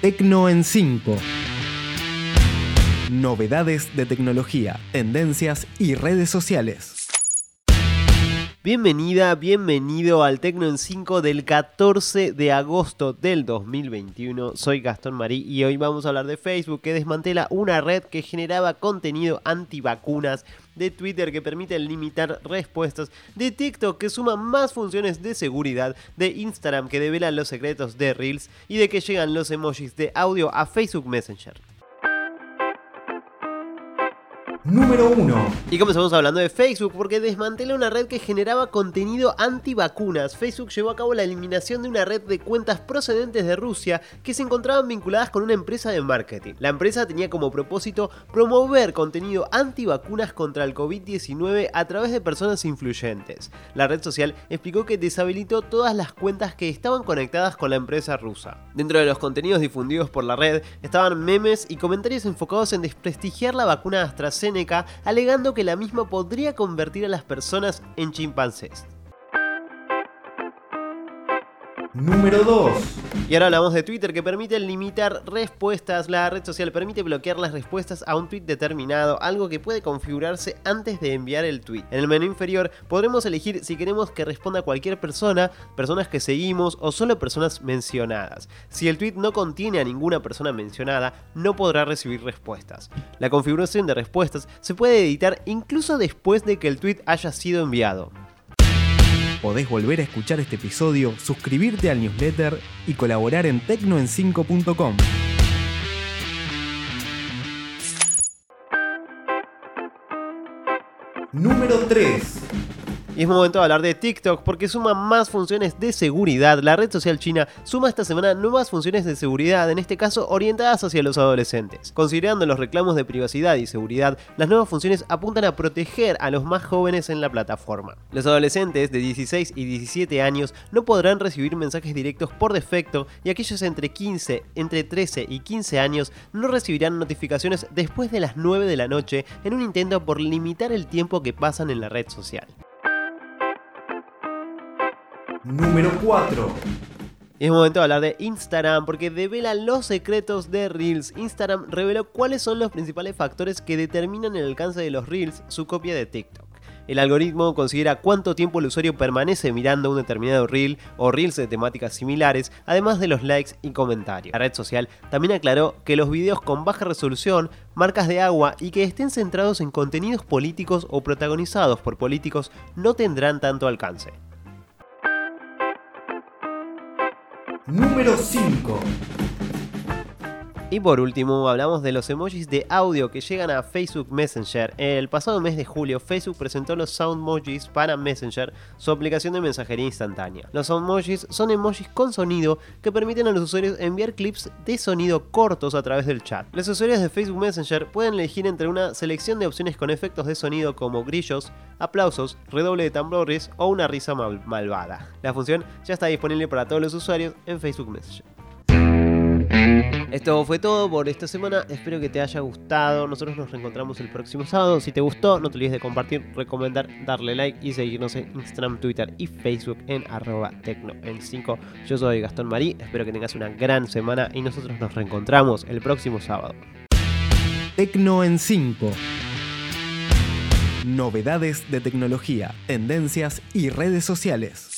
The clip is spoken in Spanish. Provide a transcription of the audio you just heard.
Tecno en 5. Novedades de tecnología, tendencias y redes sociales. Bienvenida, bienvenido al Tecno en 5 del 14 de agosto del 2021. Soy Gastón Marí y hoy vamos a hablar de Facebook que desmantela una red que generaba contenido antivacunas, de Twitter que permite limitar respuestas, de TikTok que suma más funciones de seguridad, de Instagram que devela los secretos de Reels y de que llegan los emojis de audio a Facebook Messenger. Número 1. Y comenzamos hablando de Facebook porque desmantela una red que generaba contenido antivacunas. Facebook llevó a cabo la eliminación de una red de cuentas procedentes de Rusia que se encontraban vinculadas con una empresa de marketing. La empresa tenía como propósito promover contenido antivacunas contra el COVID-19 a través de personas influyentes. La red social explicó que deshabilitó todas las cuentas que estaban conectadas con la empresa rusa. Dentro de los contenidos difundidos por la red estaban memes y comentarios enfocados en desprestigiar la vacuna AstraZeneca alegando que la misma podría convertir a las personas en chimpancés. Número 2. Y ahora hablamos de Twitter que permite limitar respuestas. La red social permite bloquear las respuestas a un tweet determinado, algo que puede configurarse antes de enviar el tweet. En el menú inferior podremos elegir si queremos que responda cualquier persona, personas que seguimos o solo personas mencionadas. Si el tweet no contiene a ninguna persona mencionada, no podrá recibir respuestas. La configuración de respuestas se puede editar incluso después de que el tweet haya sido enviado. Podés volver a escuchar este episodio, suscribirte al newsletter y colaborar en tecnoen5.com. Número 3. Y es momento de hablar de TikTok porque suma más funciones de seguridad. La red social china suma esta semana nuevas funciones de seguridad, en este caso orientadas hacia los adolescentes. Considerando los reclamos de privacidad y seguridad, las nuevas funciones apuntan a proteger a los más jóvenes en la plataforma. Los adolescentes de 16 y 17 años no podrán recibir mensajes directos por defecto y aquellos entre 15, entre 13 y 15 años no recibirán notificaciones después de las 9 de la noche en un intento por limitar el tiempo que pasan en la red social. Número 4. Es momento de hablar de Instagram porque devela los secretos de Reels. Instagram reveló cuáles son los principales factores que determinan el alcance de los Reels, su copia de TikTok. El algoritmo considera cuánto tiempo el usuario permanece mirando un determinado reel o reels de temáticas similares, además de los likes y comentarios. La red social también aclaró que los videos con baja resolución, marcas de agua y que estén centrados en contenidos políticos o protagonizados por políticos no tendrán tanto alcance. Número 5. Y por último, hablamos de los emojis de audio que llegan a Facebook Messenger. El pasado mes de julio, Facebook presentó los Soundmojis para Messenger, su aplicación de mensajería instantánea. Los Soundmojis son emojis con sonido que permiten a los usuarios enviar clips de sonido cortos a través del chat. Los usuarios de Facebook Messenger pueden elegir entre una selección de opciones con efectos de sonido como grillos, aplausos, redoble de tambores o una risa malvada. La función ya está disponible para todos los usuarios en Facebook Messenger. Esto fue todo por esta semana. Espero que te haya gustado. Nosotros nos reencontramos el próximo sábado. Si te gustó, no te olvides de compartir, recomendar, darle like y seguirnos en Instagram, Twitter y Facebook en arroba tecno 5. Yo soy Gastón Marí. Espero que tengas una gran semana y nosotros nos reencontramos el próximo sábado. Tecno en 5. Novedades de tecnología, tendencias y redes sociales.